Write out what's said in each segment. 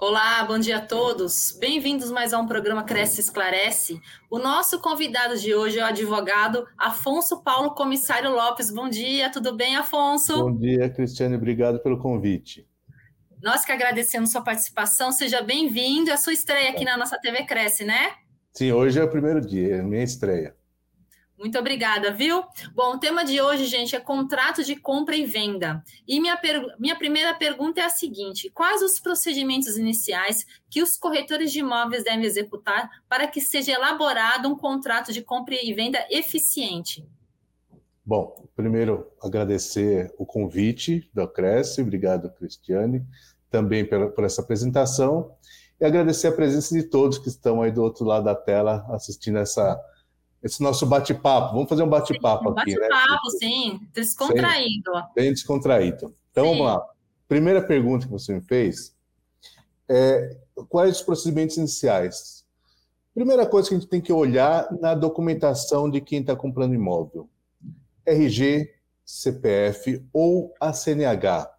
Olá, bom dia a todos. Bem-vindos mais a um programa Cresce Esclarece. O nosso convidado de hoje é o advogado Afonso Paulo Comissário Lopes. Bom dia, tudo bem, Afonso? Bom dia, Cristiane, obrigado pelo convite. Nós que agradecemos sua participação, seja bem-vindo. É a sua estreia aqui na nossa TV Cresce, né? Sim, hoje é o primeiro dia, é a minha estreia. Muito obrigada, viu? Bom, o tema de hoje, gente, é contrato de compra e venda. E minha, minha primeira pergunta é a seguinte: quais os procedimentos iniciais que os corretores de imóveis devem executar para que seja elaborado um contrato de compra e venda eficiente? Bom, primeiro agradecer o convite da Cresce, obrigado, Cristiane, também pela, por essa apresentação, e agradecer a presença de todos que estão aí do outro lado da tela assistindo essa esse nosso bate-papo. Vamos fazer um bate-papo aqui, bate né? Bate-papo, sim. Descontraído. Bem descontraído. Então, sim. vamos lá. Primeira pergunta que você me fez é quais os procedimentos iniciais? Primeira coisa que a gente tem que olhar na documentação de quem está comprando imóvel. RG, CPF ou a CNH.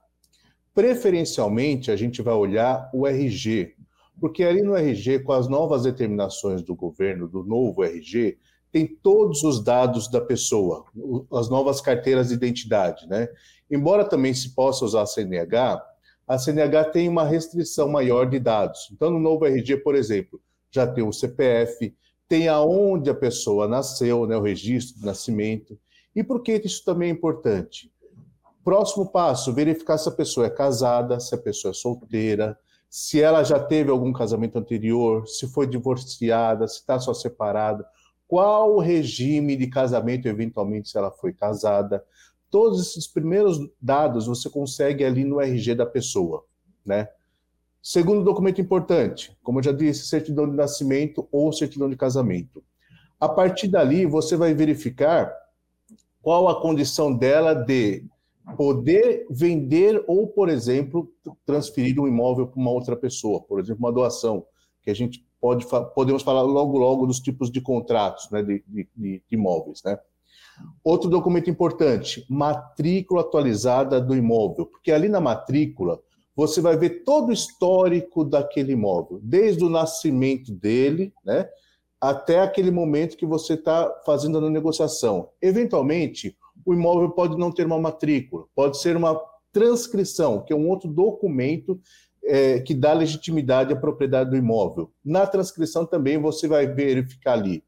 Preferencialmente, a gente vai olhar o RG, porque ali no RG, com as novas determinações do governo, do novo RG, tem todos os dados da pessoa, as novas carteiras de identidade, né? Embora também se possa usar a CNH, a CNH tem uma restrição maior de dados. Então, no novo RG, por exemplo, já tem o CPF, tem aonde a pessoa nasceu, né, o registro de nascimento. E por que isso também é importante? Próximo passo, verificar se a pessoa é casada, se a pessoa é solteira, se ela já teve algum casamento anterior, se foi divorciada, se está só separada qual o regime de casamento, eventualmente, se ela foi casada. Todos esses primeiros dados você consegue ali no RG da pessoa, né? Segundo documento importante, como eu já disse, certidão de nascimento ou certidão de casamento. A partir dali, você vai verificar qual a condição dela de poder vender ou, por exemplo, transferir um imóvel para uma outra pessoa, por exemplo, uma doação, que a gente pode, podemos falar logo logo dos tipos de contratos né, de, de, de imóveis. Né? Outro documento importante, matrícula atualizada do imóvel, porque ali na matrícula você vai ver todo o histórico daquele imóvel, desde o nascimento dele, né, até aquele momento que você está fazendo a negociação. Eventualmente, o imóvel pode não ter uma matrícula, pode ser uma transcrição, que é um outro documento é, que dá legitimidade à propriedade do imóvel. Na transcrição também você vai verificar ali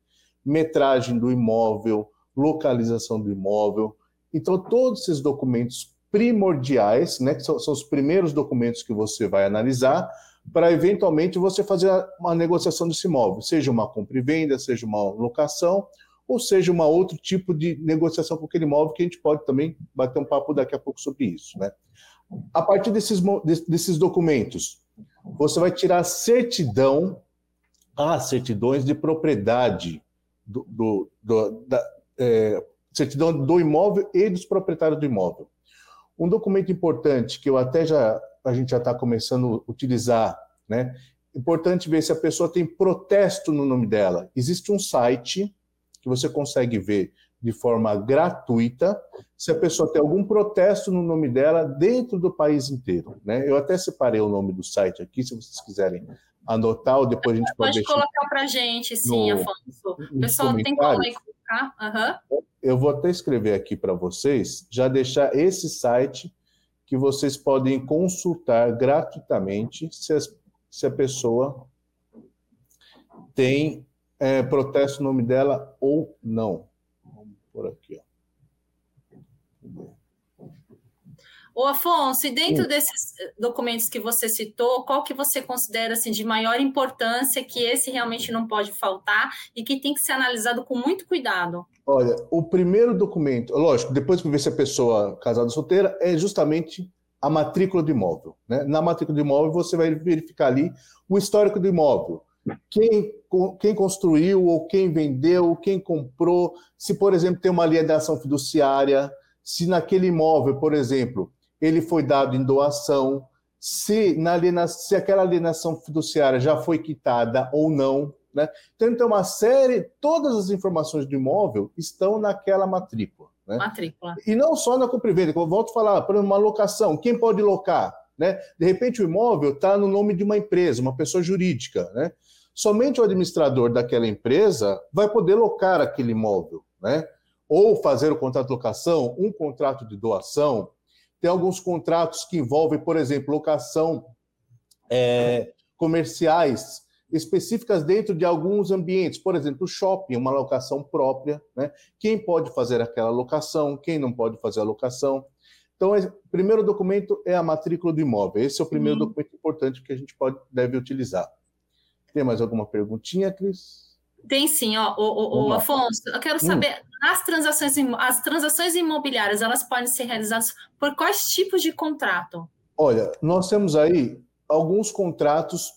metragem do imóvel, localização do imóvel. Então, todos esses documentos primordiais, né, que são, são os primeiros documentos que você vai analisar, para eventualmente você fazer uma negociação desse imóvel, seja uma compra e venda, seja uma locação, ou seja uma outro tipo de negociação com aquele imóvel, que a gente pode também bater um papo daqui a pouco sobre isso. Né? A partir desses, desses documentos, você vai tirar certidão, as certidões de propriedade do, do, do da, é, certidão do imóvel e dos proprietários do imóvel. Um documento importante que eu até já a gente já está começando a utilizar, né? Importante ver se a pessoa tem protesto no nome dela. Existe um site que você consegue ver de forma gratuita se a pessoa tem algum protesto no nome dela dentro do país inteiro. Né? Eu até separei o nome do site aqui, se vocês quiserem anotar, ou depois a gente pode. Pode colocar para a gente, sim, no, Afonso. O pessoal tem como aí colocar? Uhum. Eu vou até escrever aqui para vocês, já deixar esse site que vocês podem consultar gratuitamente se, as, se a pessoa tem é, protesto no nome dela ou não por aqui. Ó. Ô, Afonso, e dentro Sim. desses documentos que você citou, qual que você considera assim, de maior importância que esse realmente não pode faltar e que tem que ser analisado com muito cuidado? Olha, o primeiro documento, lógico, depois que ver se a pessoa casada ou solteira, é justamente a matrícula do imóvel. Né? Na matrícula do imóvel, você vai verificar ali o histórico do imóvel quem, quem construiu ou quem vendeu, quem comprou, se, por exemplo, tem uma alienação fiduciária, se naquele imóvel, por exemplo, ele foi dado em doação, se, na alienação, se aquela alienação fiduciária já foi quitada ou não. Né? Então, tem uma série, todas as informações do imóvel estão naquela matrícula. Né? Matrícula. E não só na compra e venda, como eu volto a falar, por uma locação, quem pode locar? Né? De repente, o imóvel está no nome de uma empresa, uma pessoa jurídica. Né? Somente o administrador daquela empresa vai poder locar aquele imóvel. Né? Ou fazer o contrato de locação, um contrato de doação. Tem alguns contratos que envolvem, por exemplo, locação é, comerciais específicas dentro de alguns ambientes, por exemplo, o shopping, uma locação própria, né? Quem pode fazer aquela locação, quem não pode fazer a locação. Então, o primeiro documento é a matrícula do imóvel. Esse é o primeiro uhum. documento importante que a gente pode, deve utilizar. Tem mais alguma perguntinha, Cris? Tem sim, ó, o, o, Afonso, eu quero hum. saber, hum. as transações, as transações imobiliárias, elas podem ser realizadas por quais tipos de contrato? Olha, nós temos aí alguns contratos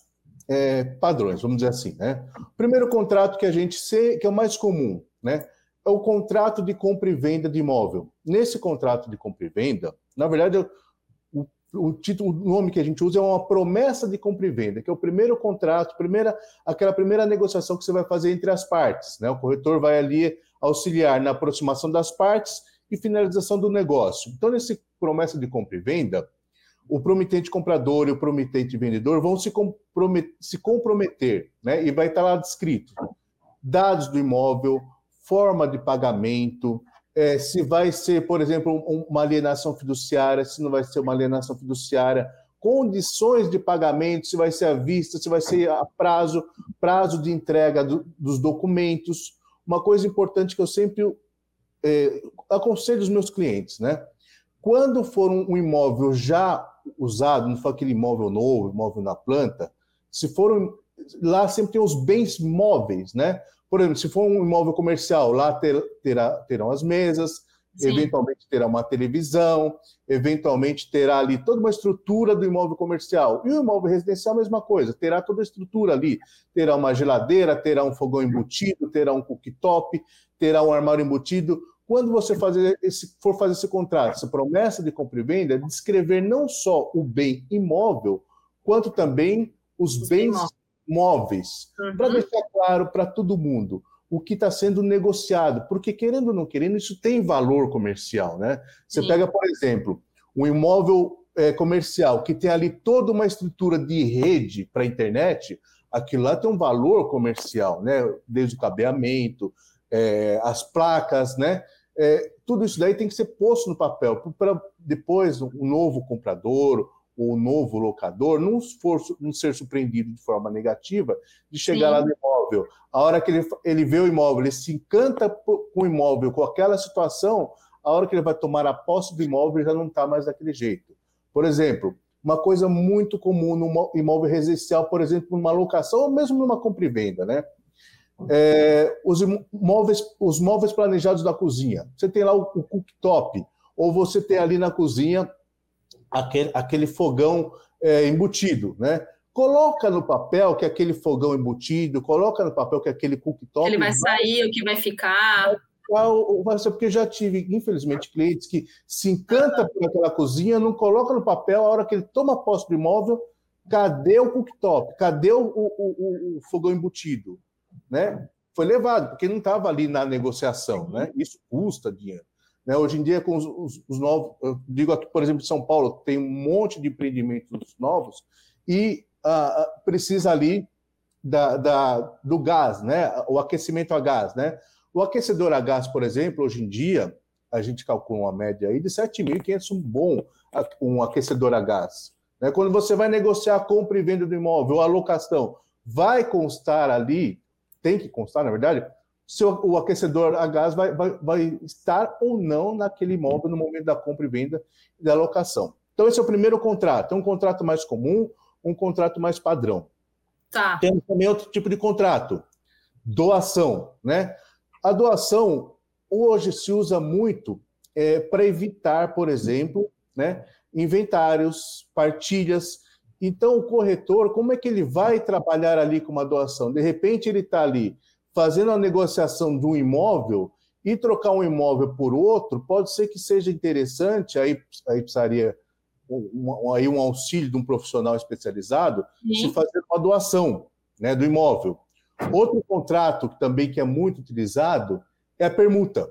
é, padrões, vamos dizer assim. Né? O primeiro contrato que a gente sei, que é o mais comum, né? é o contrato de compra e venda de imóvel. Nesse contrato de compra e venda, na verdade, o, o título, o nome que a gente usa é uma promessa de compra e venda, que é o primeiro contrato, primeira, aquela primeira negociação que você vai fazer entre as partes. Né? O corretor vai ali auxiliar na aproximação das partes e finalização do negócio. Então, nesse promessa de compra e venda, o promitente comprador e o promitente vendedor vão se, comprometer, se comprometer né? E vai estar lá descrito dados do imóvel, forma de pagamento, é, se vai ser, por exemplo, uma alienação fiduciária, se não vai ser uma alienação fiduciária, condições de pagamento, se vai ser à vista, se vai ser a prazo, prazo de entrega do, dos documentos. Uma coisa importante que eu sempre é, aconselho os meus clientes, né? Quando for um, um imóvel já usado, não for aquele imóvel novo, imóvel na planta, se for lá sempre tem os bens móveis, né? Por exemplo, se for um imóvel comercial, lá ter, terá, terão as mesas, Sim. eventualmente terá uma televisão, eventualmente terá ali toda uma estrutura do imóvel comercial. E o imóvel residencial, a mesma coisa, terá toda a estrutura ali. Terá uma geladeira, terá um fogão embutido, terá um cooktop, terá um armário embutido. Quando você fazer esse, for fazer esse contrato, essa promessa de compra e venda, é descrever não só o bem imóvel, quanto também os, os bens móveis, uhum. para deixar claro para todo mundo o que está sendo negociado, porque querendo ou não querendo, isso tem valor comercial, né? Você Sim. pega, por exemplo, um imóvel é, comercial que tem ali toda uma estrutura de rede para a internet, aquilo lá tem um valor comercial, né? Desde o cabeamento, é, as placas, né? É, tudo isso daí tem que ser posto no papel para depois um novo comprador um novo locador não, for, não ser surpreendido de forma negativa de chegar Sim. lá no imóvel. A hora que ele, ele vê o imóvel, ele se encanta com o imóvel, com aquela situação, a hora que ele vai tomar a posse do imóvel já não está mais daquele jeito. Por exemplo, uma coisa muito comum no imóvel residencial, por exemplo, numa locação ou mesmo numa compra e venda, né? é, os móveis, os móveis planejados da cozinha. Você tem lá o, o cooktop, ou você tem ali na cozinha aquele, aquele fogão é, embutido, né? Coloca no papel que aquele fogão embutido, coloca no papel que aquele cooktop. Ele vai sair, o que vai ficar. Vai ser porque já tive, infelizmente, clientes que se encanta por aquela cozinha, não coloca no papel, a hora que ele toma posse do imóvel, cadê o cooktop? Cadê o, o, o, o fogão embutido? né, foi levado, porque não estava ali na negociação. Né? Isso custa dinheiro. Né? Hoje em dia, com os, os, os, novos, eu digo aqui, por exemplo, em São Paulo, tem um monte de empreendimentos novos e uh, precisa ali da, da, do gás, né? o aquecimento a gás. Né? O aquecedor a gás, por exemplo, hoje em dia, a gente calcula uma média aí de 7.500, um bom um aquecedor a gás. Né? Quando você vai negociar a compra e venda do imóvel, a locação, vai constar ali tem que constar, na verdade, se o, aquecedor a gás vai, vai, vai, estar ou não naquele imóvel no momento da compra e venda e da locação. Então, esse é o primeiro contrato. É um contrato mais comum, um contrato mais padrão. Tá. Temos também outro tipo de contrato, doação. Né? A doação hoje se usa muito é, para evitar, por exemplo, né, inventários, partilhas então, o corretor, como é que ele vai trabalhar ali com uma doação? De repente, ele está ali fazendo a negociação de um imóvel e trocar um imóvel por outro, pode ser que seja interessante, aí, aí precisaria um, aí um auxílio de um profissional especializado, Sim. se fazer uma doação né, do imóvel. Outro contrato que também que é muito utilizado é a permuta.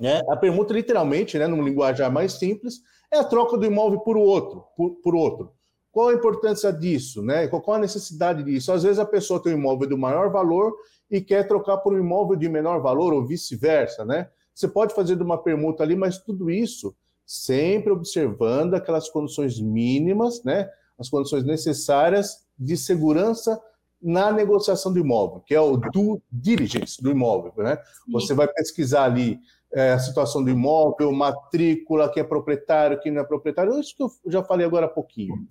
Né? A permuta, literalmente, né, num linguajar mais simples, é a troca do imóvel por outro, por, por outro. Qual a importância disso? Né? Qual a necessidade disso? Às vezes a pessoa tem um imóvel de maior valor e quer trocar por um imóvel de menor valor, ou vice-versa. Né? Você pode fazer de uma permuta ali, mas tudo isso sempre observando aquelas condições mínimas, né? as condições necessárias de segurança na negociação do imóvel, que é o due diligence do imóvel. Né? Você vai pesquisar ali é, a situação do imóvel, matrícula, quem é proprietário, quem não é proprietário, isso que eu já falei agora há pouquinho.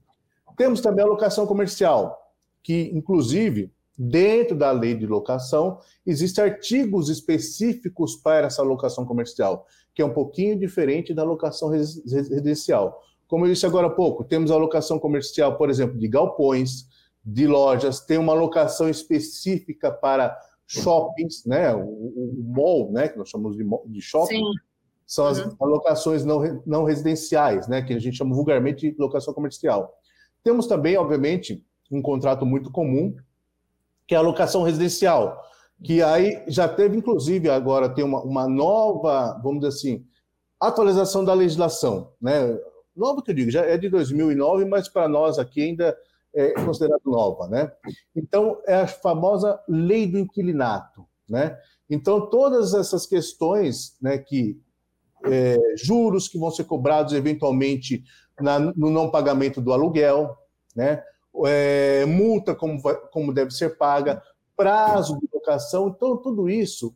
Temos também a locação comercial, que, inclusive, dentro da lei de locação, existem artigos específicos para essa locação comercial, que é um pouquinho diferente da locação residencial. Como eu disse agora há pouco, temos a locação comercial, por exemplo, de galpões, de lojas, tem uma locação específica para shoppings, né? O, o, mall, né? Que nós chamamos de, de shopping. Sim. São as uhum. locações não, não residenciais, né? Que a gente chama vulgarmente de locação comercial. Temos também, obviamente, um contrato muito comum, que é a locação residencial, que aí já teve, inclusive, agora tem uma, uma nova, vamos dizer assim, atualização da legislação, né? Nova que eu digo, já é de 2009, mas para nós aqui ainda é considerado nova, né? Então, é a famosa lei do inquilinato, né? Então, todas essas questões, né, que é, juros que vão ser cobrados eventualmente na, no não pagamento do aluguel, né? É, multa como, vai, como deve ser paga, prazo de locação, então tudo isso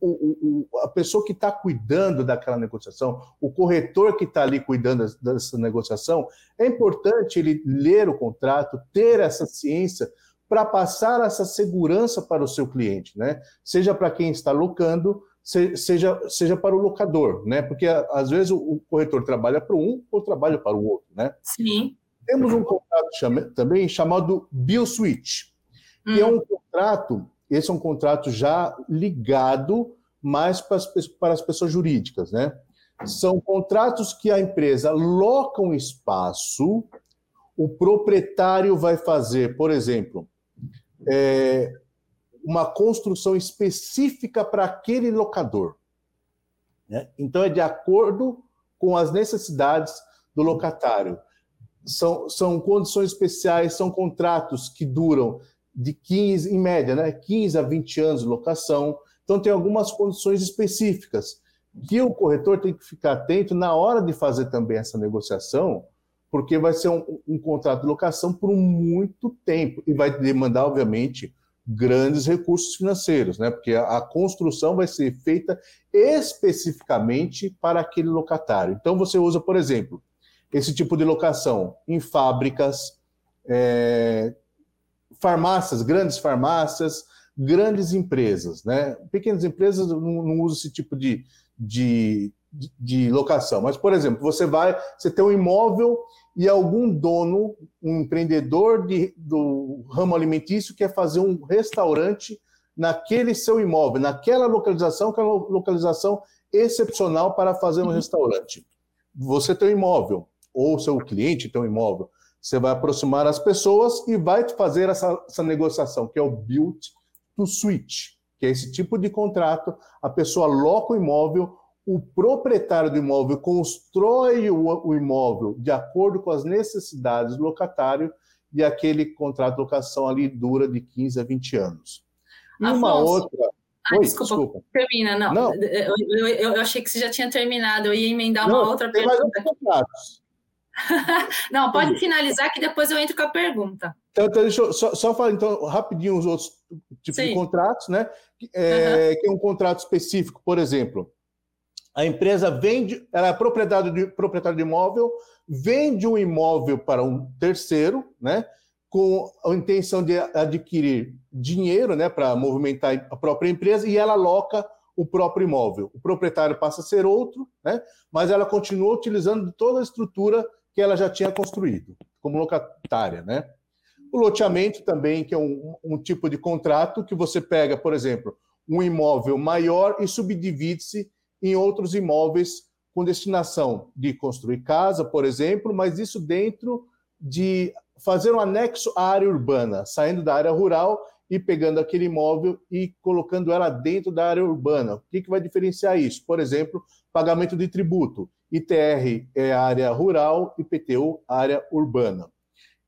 o, o, a pessoa que está cuidando daquela negociação, o corretor que está ali cuidando dessa negociação, é importante ele ler o contrato, ter essa ciência para passar essa segurança para o seu cliente, né? Seja para quem está locando, seja, seja para o locador, né? Porque às vezes o, corretor trabalha para um ou trabalha para o outro, né? Sim. Temos um contrato chama, também chamado Bill Switch, que hum. é um contrato esse é um contrato já ligado mais para as, para as pessoas jurídicas, né? São contratos que a empresa loca um espaço, o proprietário vai fazer, por exemplo, é, uma construção específica para aquele locador. Né? Então, é de acordo com as necessidades do locatário. São, são condições especiais, são contratos que duram de 15, em média, né, 15 a 20 anos de locação. Então, tem algumas condições específicas que o corretor tem que ficar atento na hora de fazer também essa negociação, porque vai ser um, um contrato de locação por muito tempo e vai demandar, obviamente, grandes recursos financeiros, né? Porque a, a, construção vai ser feita especificamente para aquele locatário. Então, você usa, por exemplo, esse tipo de locação em fábricas, é, farmácias, grandes farmácias, grandes empresas, né? Pequenas empresas não, não usam esse tipo de, de, de, locação. Mas, por exemplo, você vai, você tem um imóvel e algum dono, um empreendedor de, do ramo alimentício quer fazer um restaurante naquele seu imóvel, naquela localização, que é uma localização excepcional para fazer um restaurante. Você tem um imóvel, ou seu cliente tem um imóvel, você vai aproximar as pessoas e vai fazer essa, essa negociação, que é o build to switch, que é esse tipo de contrato. A pessoa loca o imóvel, o proprietário do imóvel constrói o, o imóvel de acordo com as necessidades do locatário e aquele contrato de locação ali dura de 15 a 20 anos. E uma outra. Ah, Oi, desculpa, desculpa, termina, não. não. Eu, eu, eu, achei que você já tinha terminado, eu ia emendar não, uma outra pergunta. Mais contratos. Não, pode finalizar que depois eu entro com a pergunta. Então, então deixa eu só, só falar então rapidinho os outros tipos Sim. de contratos, né? É, uhum. Que é um contrato específico, por exemplo, a empresa vende, ela é proprietária de, proprietário de imóvel, vende um imóvel para um terceiro, né? Com a intenção de adquirir dinheiro, né? Para movimentar a própria empresa e ela aloca o próprio imóvel. O proprietário passa a ser outro, né? Mas ela continua utilizando toda a estrutura que ela já tinha construído, como locatária, né? O loteamento também, que é um, um tipo de contrato que você pega, por exemplo, um imóvel maior e subdivide-se em outros imóveis com destinação de construir casa, por exemplo, mas isso dentro de fazer um anexo à área urbana, saindo da área rural e pegando aquele imóvel e colocando ela dentro da área urbana. O que, que vai diferenciar isso? Por exemplo, pagamento de tributo. ITR é a área rural, IPTU, área urbana.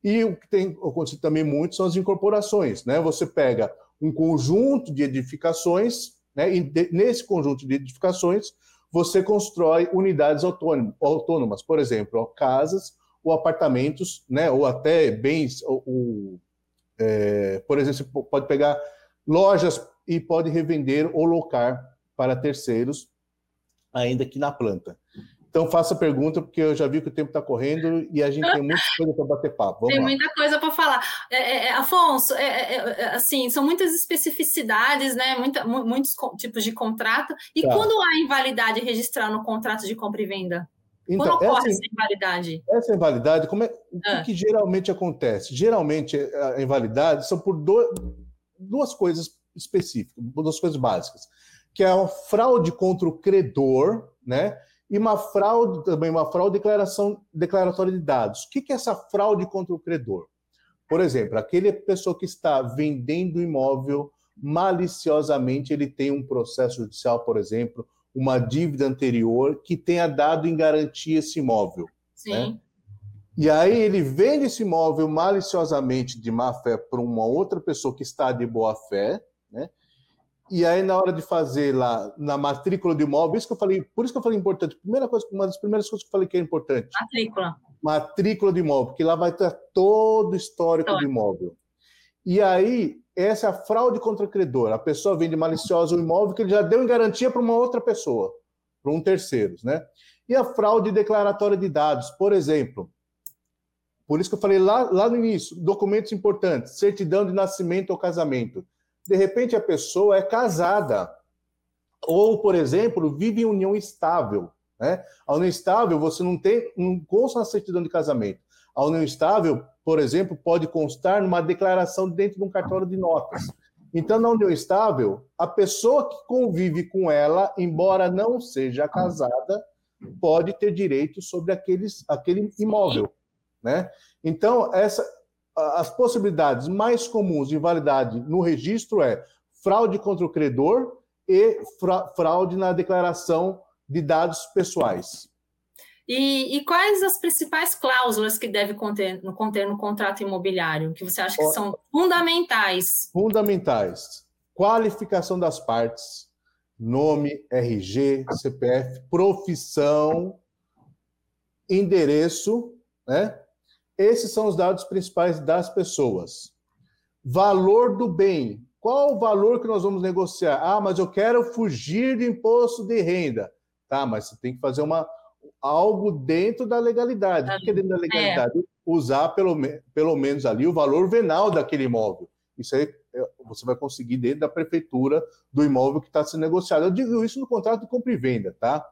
E o que tem acontecido também muito são as incorporações. Né? Você pega um conjunto de edificações, né? e nesse conjunto de edificações, você constrói unidades autônomas, por exemplo, casas ou apartamentos, né? ou até bens, ou, ou é, por exemplo, você pode pegar lojas e pode revender ou locar para terceiros, ainda que na planta. Então faça a pergunta, porque eu já vi que o tempo está correndo e a gente tem muita coisa para bater papo. Vamos tem lá. muita coisa para falar. É, é, é Afonso, é, é, é, assim, são muitas especificidades, né? Muita, muitos tipos de contrato. E tá. quando há invalidade registrar no contrato de compra e venda? Então, quando ocorre essa, essa invalidade? Essa invalidade, como é, o que, ah. que, geralmente acontece? Geralmente a invalidade são por do, duas coisas específicas, duas coisas básicas, que é a fraude contra o credor, né? E uma fraude também, uma fraude declaração, declaratória de dados. O que é essa fraude contra o credor? Por exemplo, aquele pessoa que está vendendo imóvel maliciosamente, ele tem um processo judicial, por exemplo, uma dívida anterior que tenha dado em garantia esse imóvel. Sim. Né? E aí ele vende esse imóvel maliciosamente de má fé para uma outra pessoa que está de boa fé, né? E aí, na hora de fazer lá na matrícula do imóvel, isso que eu falei, por isso que eu falei importante. Primeira coisa, uma das primeiras coisas que eu falei que é importante. Matrícula. Matrícula do imóvel, porque lá vai ter todo o histórico do imóvel. E aí, essa é a fraude contra o credor. A pessoa vende maliciosa o imóvel que ele já deu em garantia para uma outra pessoa, para um terceiro, né? E a fraude declaratória de dados, por exemplo. Por isso que eu falei lá, lá no início, documentos importantes, certidão de nascimento ou casamento de repente a pessoa é casada, ou, por exemplo, vive em união estável. Né? A união estável, você não tem, não consta na certidão de casamento. A união estável, por exemplo, pode constar numa declaração dentro de um cartório de notas. Então, na união estável, a pessoa que convive com ela, embora não seja casada, pode ter direito sobre aqueles, aquele imóvel. Né? Então, essa, as possibilidades mais comuns de invalidade no registro é fraude contra o credor e fraude na declaração de dados pessoais. E, e, quais as principais cláusulas que deve conter, conter no contrato imobiliário, que você acha que são fundamentais? Fundamentais. Qualificação das partes, nome, RG, CPF, profissão, endereço, né? Esses são os dados principais das pessoas. Valor do bem. Qual o valor que nós vamos negociar? Ah, mas eu quero fugir do imposto de renda. Tá, mas você tem que fazer uma, algo dentro da legalidade. O que é dentro da legalidade? É. Usar pelo, pelo menos ali o valor venal daquele imóvel. Isso aí é, você vai conseguir dentro da prefeitura do imóvel que está sendo negociado. Eu digo isso no contrato de compra e venda, tá?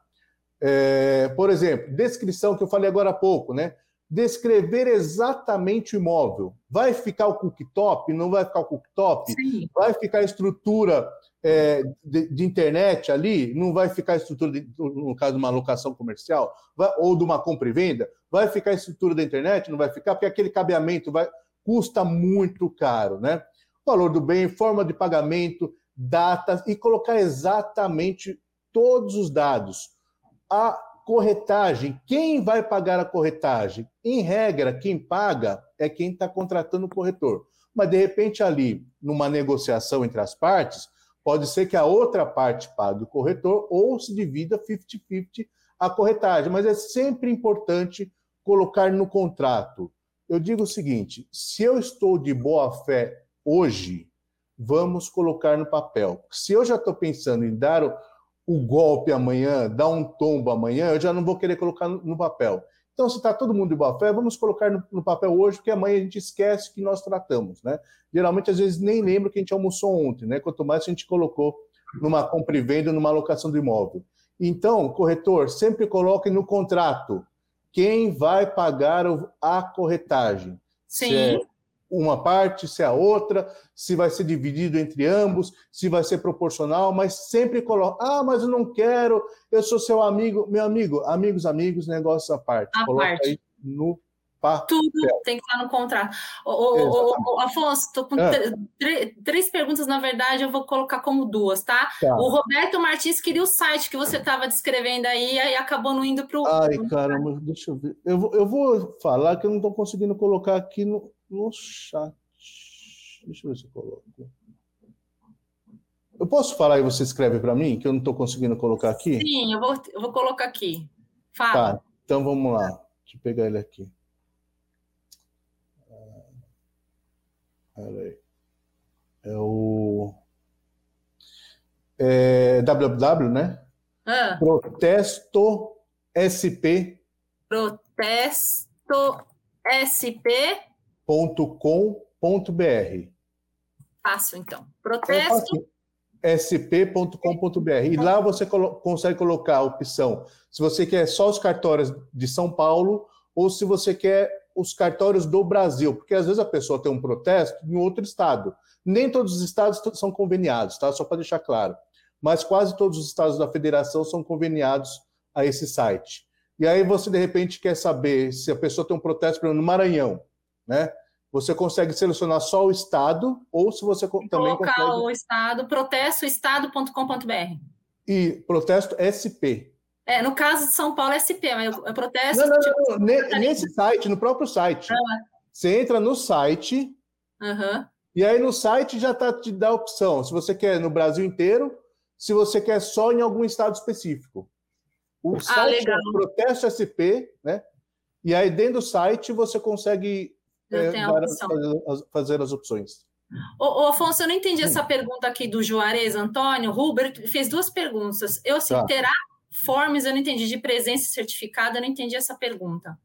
É, por exemplo, descrição que eu falei agora há pouco, né? Descrever exatamente o imóvel. Vai ficar o cooktop? Não vai ficar o cooktop? Sim. Vai ficar a estrutura é, de, de, internet ali? Não vai ficar a estrutura, de, no caso de uma locação comercial? Vai, ou de uma compra e venda? Vai ficar a estrutura da internet? Não vai ficar? Porque aquele cabeamento vai, custa muito caro, né? Valor do bem, forma de pagamento, datas e colocar exatamente todos os dados. A corretagem. Quem vai pagar a corretagem? Em regra, quem paga é quem está contratando o corretor. Mas, de repente, ali, numa negociação entre as partes, pode ser que a outra parte pague o corretor ou se divida 50-50 a corretagem. Mas é sempre importante colocar no contrato. Eu digo o seguinte: se eu estou de boa fé hoje, vamos colocar no papel. Se eu já estou pensando em dar o golpe amanhã, dar um tombo amanhã, eu já não vou querer colocar no papel. Então, se está todo mundo de boa fé, vamos colocar no, no, papel hoje, porque amanhã a gente esquece que nós tratamos, né? Geralmente, às vezes, nem lembra que a gente almoçou ontem, né? Quanto mais a gente colocou numa compra e venda, numa alocação do imóvel. Então, corretor, sempre coloque no contrato quem vai pagar a corretagem. Sim. Se é uma parte, se é a outra, se vai ser dividido entre ambos, se vai ser proporcional, mas sempre coloca, ah, mas eu não quero, eu sou seu amigo, meu amigo, amigos, amigos, negócio à parte. A coloca parte. aí no Tudo tem que estar no contrato. Ô, ô, ô, Afonso, estou com é. três perguntas, na verdade, eu vou colocar como duas, tá? tá. O Roberto Martins queria o site que você estava descrevendo aí e acabou não indo para o. Ai, caramba, deixa eu ver. Eu vou, eu vou falar que eu não estou conseguindo colocar aqui no, no chat. Deixa eu ver se eu coloco. Eu posso falar e você escreve para mim, que eu não estou conseguindo colocar aqui? Sim, eu vou, eu vou colocar aqui. Fala. Tá, então vamos lá. Deixa eu pegar ele aqui. Peraí. É o. É www, né? Ah. Protesto SP. Protesto SP.com.br. Fácil, então. Protesto. É sp.com.br. E lá você colo consegue colocar a opção se você quer só os cartórios de São Paulo ou se você quer os cartórios do Brasil, porque às vezes a pessoa tem um protesto em outro estado. Nem todos os estados são conveniados, tá? Só para deixar claro. Mas quase todos os estados da federação são conveniados a esse site. E aí você de repente quer saber se a pessoa tem um protesto, por exemplo, no Maranhão, né? Você consegue selecionar só o estado ou se você também Colocar consegue o estado, protestoestado.com.br. E protesto SP, é, no caso de São Paulo é SP, mas eu protesto. Não, não, tipo, não, nesse site, no próprio site. Ah. Você entra no site, uhum. e aí no site já tá, te dá a opção. Se você quer no Brasil inteiro, se você quer só em algum estado específico. O ah, site legal. é Protesto SP, né? E aí dentro do site você consegue é, fazer, fazer as opções. Ô, Afonso, eu não entendi essa pergunta aqui do Juarez Antônio. Huber fez duas perguntas. Eu assim, tá. terá Forms, eu não entendi. De presença certificada, eu não entendi essa pergunta.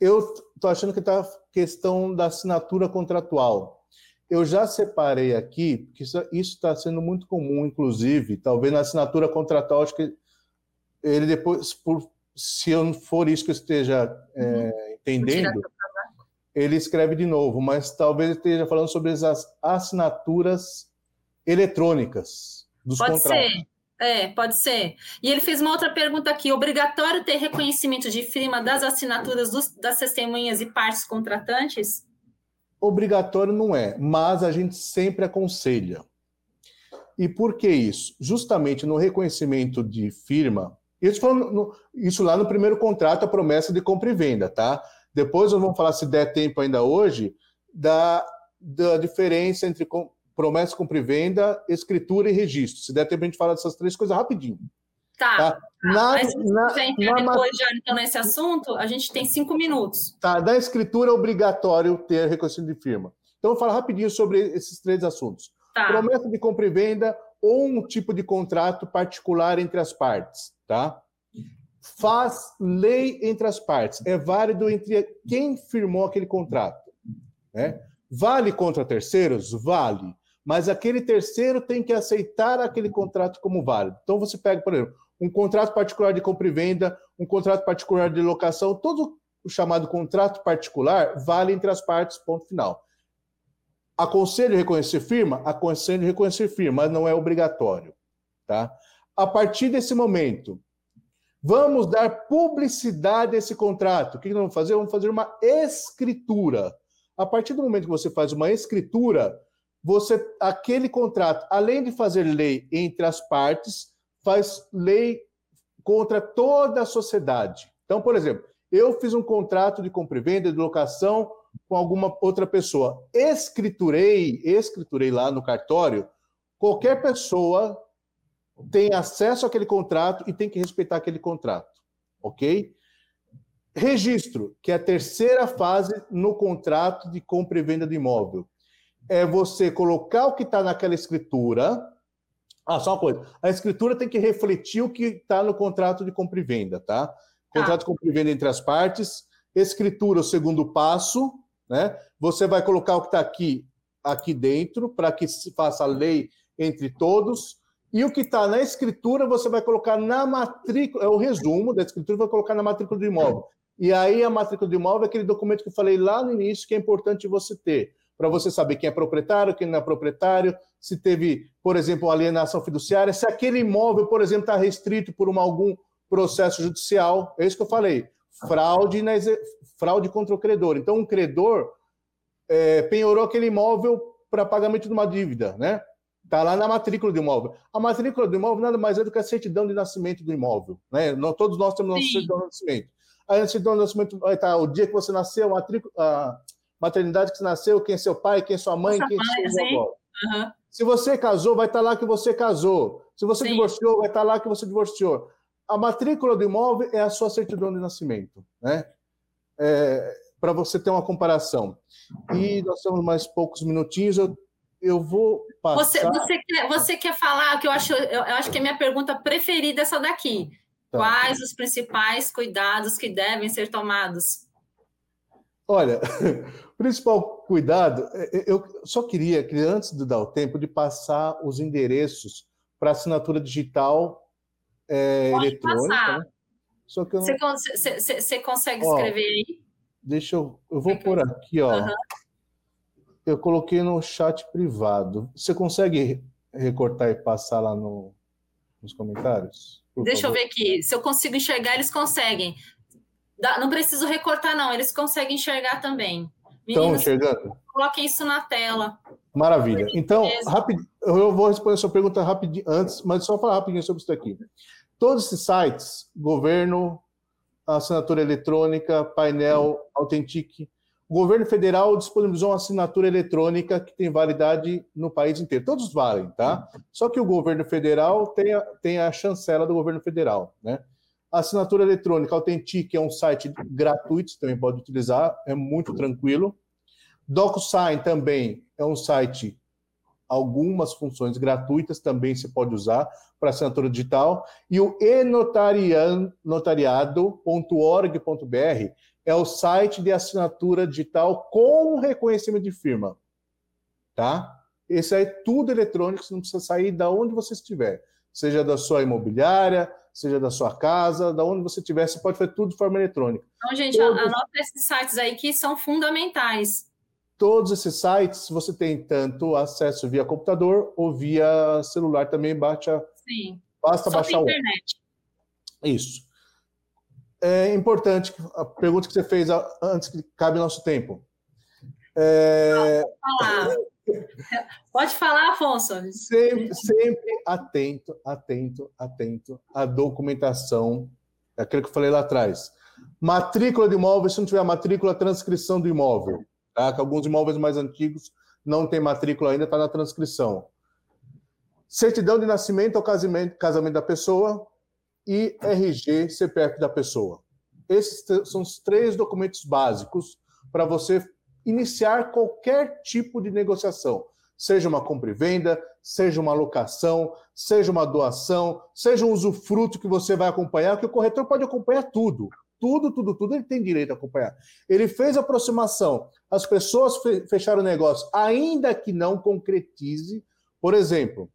Eu estou achando que está questão da assinatura contratual. Eu já separei aqui, porque isso está sendo muito comum, inclusive, talvez na assinatura contratual, acho que ele depois, por, se eu for isso que eu esteja é, uhum. é, entendendo, ele escreve de novo, mas talvez ele esteja falando sobre as assinaturas eletrônicas dos Pode contratos. Ser. É, pode ser. E ele fez uma outra pergunta aqui: obrigatório ter reconhecimento de firma das assinaturas dos, das testemunhas e partes contratantes? Obrigatório não é, mas a gente sempre aconselha. E por que isso? Justamente no reconhecimento de firma, isso, no, isso lá no primeiro contrato, a promessa de compra e venda, tá? Depois nós vamos falar, se der tempo ainda hoje, da, da diferença entre promessa, compra e venda, escritura e registro. Se der tempo, a gente fala dessas três coisas rapidinho. Tá. tá? Na, Mas se você entrar na, depois já então, nesse assunto, a gente tem cinco minutos. Tá. Da escritura é obrigatório ter reconhecimento de firma. Então, eu vou falar rapidinho sobre esses três assuntos. Tá. Promessa de compra e venda ou um tipo de contrato particular entre as partes, tá? Faz lei entre as partes. É válido entre quem firmou aquele contrato, né? Vale contra terceiros? Vale mas aquele terceiro tem que aceitar aquele contrato como válido. Então você pega, por exemplo, um contrato particular de compra e venda, um contrato particular de locação, todo o chamado contrato particular vale entre as partes, ponto final. Aconselho reconhecer firma? Aconselho reconhecer firma, mas não é obrigatório. Tá? A partir desse momento, vamos dar publicidade a esse contrato. O que nós vamos fazer? Vamos fazer uma escritura. A partir do momento que você faz uma escritura, você aquele contrato, além de fazer lei entre as partes, faz lei contra toda a sociedade. Então, por exemplo, eu fiz um contrato de compra e venda, de locação com alguma outra pessoa. Escriturei, escriturei lá no cartório, qualquer pessoa tem acesso àquele contrato e tem que respeitar aquele contrato, ok? Registro, que é a terceira fase no contrato de compra e venda de imóvel é você colocar o que está naquela escritura. Ah, só uma coisa. A escritura tem que refletir o que está no contrato de compra e venda, tá? Contrato de compra e venda entre as partes. Escritura, o segundo passo, né? Você vai colocar o que está aqui, aqui dentro, para que se faça a lei entre todos. E o que está na escritura, você vai colocar na matrícula, é o resumo da escritura, vai colocar na matrícula do imóvel. E aí a matrícula do imóvel é aquele documento que eu falei lá no início que é importante você ter para você saber quem é proprietário, quem não é proprietário, se teve, por exemplo, alienação fiduciária, se aquele imóvel, por exemplo, está restrito por uma, algum processo judicial. É isso que eu falei. fraude, na, fraude contra o credor. Então, um credor é, penhorou aquele imóvel para pagamento de uma dívida, né? Está lá na matrícula do imóvel. A matrícula do imóvel nada mais é do que a certidão de nascimento do imóvel. Né? Nós, todos nós temos nossa certidão de nascimento. A certidão de nascimento vai estar o dia que você nasceu, a, matrícula, a maternidade que você nasceu, quem é seu pai, quem é sua mãe, Nossa, quem é seu avô. Uhum. Se você casou, vai estar lá que você casou. Se você Sim. divorciou, vai estar lá que você divorciou. A matrícula do imóvel é a sua certidão de nascimento, né? É, Para você ter uma comparação. E nós temos mais poucos minutinhos. Eu eu vou passar. Você, você, quer, você quer falar que eu acho, eu, eu acho que é a minha pergunta preferida essa daqui. Tá. Quais os principais cuidados que devem ser tomados? Olha, o principal cuidado, é, é, eu só queria que antes de dar o tempo de passar os endereços para assinatura digital é, eletrônica. Né? Só que não... você, você, você, consegue escrever Ó, aí? Deixa eu, eu vou por aqui, ó. Uhum eu coloquei no chat privado. Você consegue recortar e passar lá no, nos comentários? Deixa favor? eu ver aqui. Se eu consigo enxergar, eles conseguem. Não preciso recortar, não. Eles conseguem enxergar também. Estão enxergando? Coloquem isso na tela. Maravilha. Então, rapid... eu vou responder a sua pergunta rapidinho antes, mas só falar rapidinho sobre isso aqui. Todos esses sites, governo, assinatura eletrônica, painel, Authentic, o governo federal disponibilizou uma assinatura eletrônica que tem validade no país inteiro. Todos valem, tá? Só que o governo federal tem a, tem a chancela do governo federal, né? A assinatura eletrônica Authentic é um site gratuito, você também pode utilizar, é muito tranquilo. DocuSign também é um site, algumas funções gratuitas também você pode usar para assinatura digital. E o enotariado.org.br é o site de assinatura digital com reconhecimento de firma. Tá? Esse aí é tudo eletrônico, você não precisa sair da onde você estiver. Seja da sua imobiliária, seja da sua casa, da onde você estiver, você pode fazer tudo de forma eletrônica. Então, gente, Todos... anota esses sites aí que são fundamentais. Todos esses sites você tem tanto acesso via computador ou via celular também, baixa. Sim. Basta Só baixar o. internet. Isso é importante, a pergunta que você fez antes que cabe nosso tempo. É... Pode falar. Pode falar, Afonso. Sempre, sempre atento, atento, atento à documentação, aquilo que eu falei lá atrás. Matrícula de imóvel, se não tiver matrícula, transcrição do imóvel. Tá? Que alguns imóveis mais antigos não tem matrícula ainda, está na transcrição. Certidão de nascimento ou casamento, casamento da pessoa, e RG, CPF da pessoa. Esses são os três documentos básicos para você iniciar qualquer tipo de negociação, seja uma compra e venda, seja uma locação, seja uma doação, seja um usufruto que você vai acompanhar, que o corretor pode acompanhar tudo. Tudo, tudo, tudo ele tem direito a acompanhar. Ele fez aproximação, as pessoas fecharam o negócio, ainda que não concretize. Por exemplo,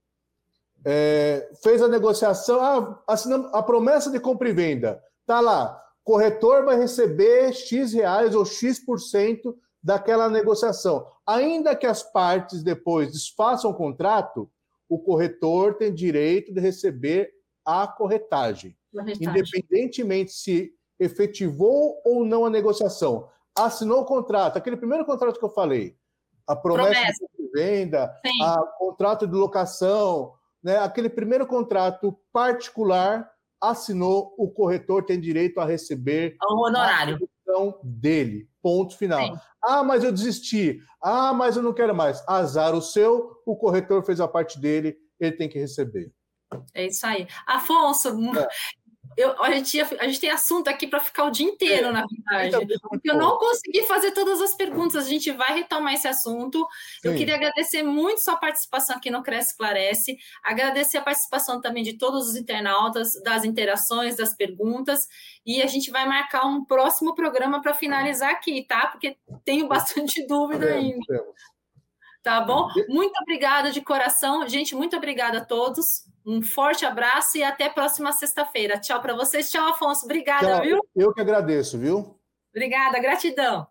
é, fez a negociação, ah, assinamos a promessa de compra e venda. Está lá, corretor vai receber X reais ou X% por cento daquela negociação. Ainda que as partes depois desfaçam o contrato, o corretor tem direito de receber a corretagem. corretagem. Independentemente se efetivou ou não a negociação. Assinou o contrato, aquele primeiro contrato que eu falei, a promessa, promessa. de venda, o contrato de locação, né, aquele primeiro contrato particular assinou, o corretor tem direito a receber o honorário dele. Ponto final. Sim. Ah, mas eu desisti. Ah, mas eu não quero mais. Azar o seu, o corretor fez a parte dele, ele tem que receber. É isso aí. Afonso, é eu, a, gente, a gente tem assunto aqui para ficar o dia inteiro, é, na verdade. Então, porque eu não consegui fazer todas as perguntas, a gente vai retomar esse assunto. Sim. Eu queria agradecer muito sua participação aqui no Cresce Esclarece, agradecer a participação também de todos os internautas, das interações, das perguntas, e a gente vai marcar um próximo programa para finalizar aqui, tá? Porque tenho bastante dúvida ainda. Tá bom? Muito obrigada de coração. Gente, muito obrigada a todos. Um forte abraço e até próxima sexta-feira. Tchau para vocês. Tchau, Afonso. Obrigada, Tchau. viu? Eu que agradeço, viu? Obrigada, gratidão.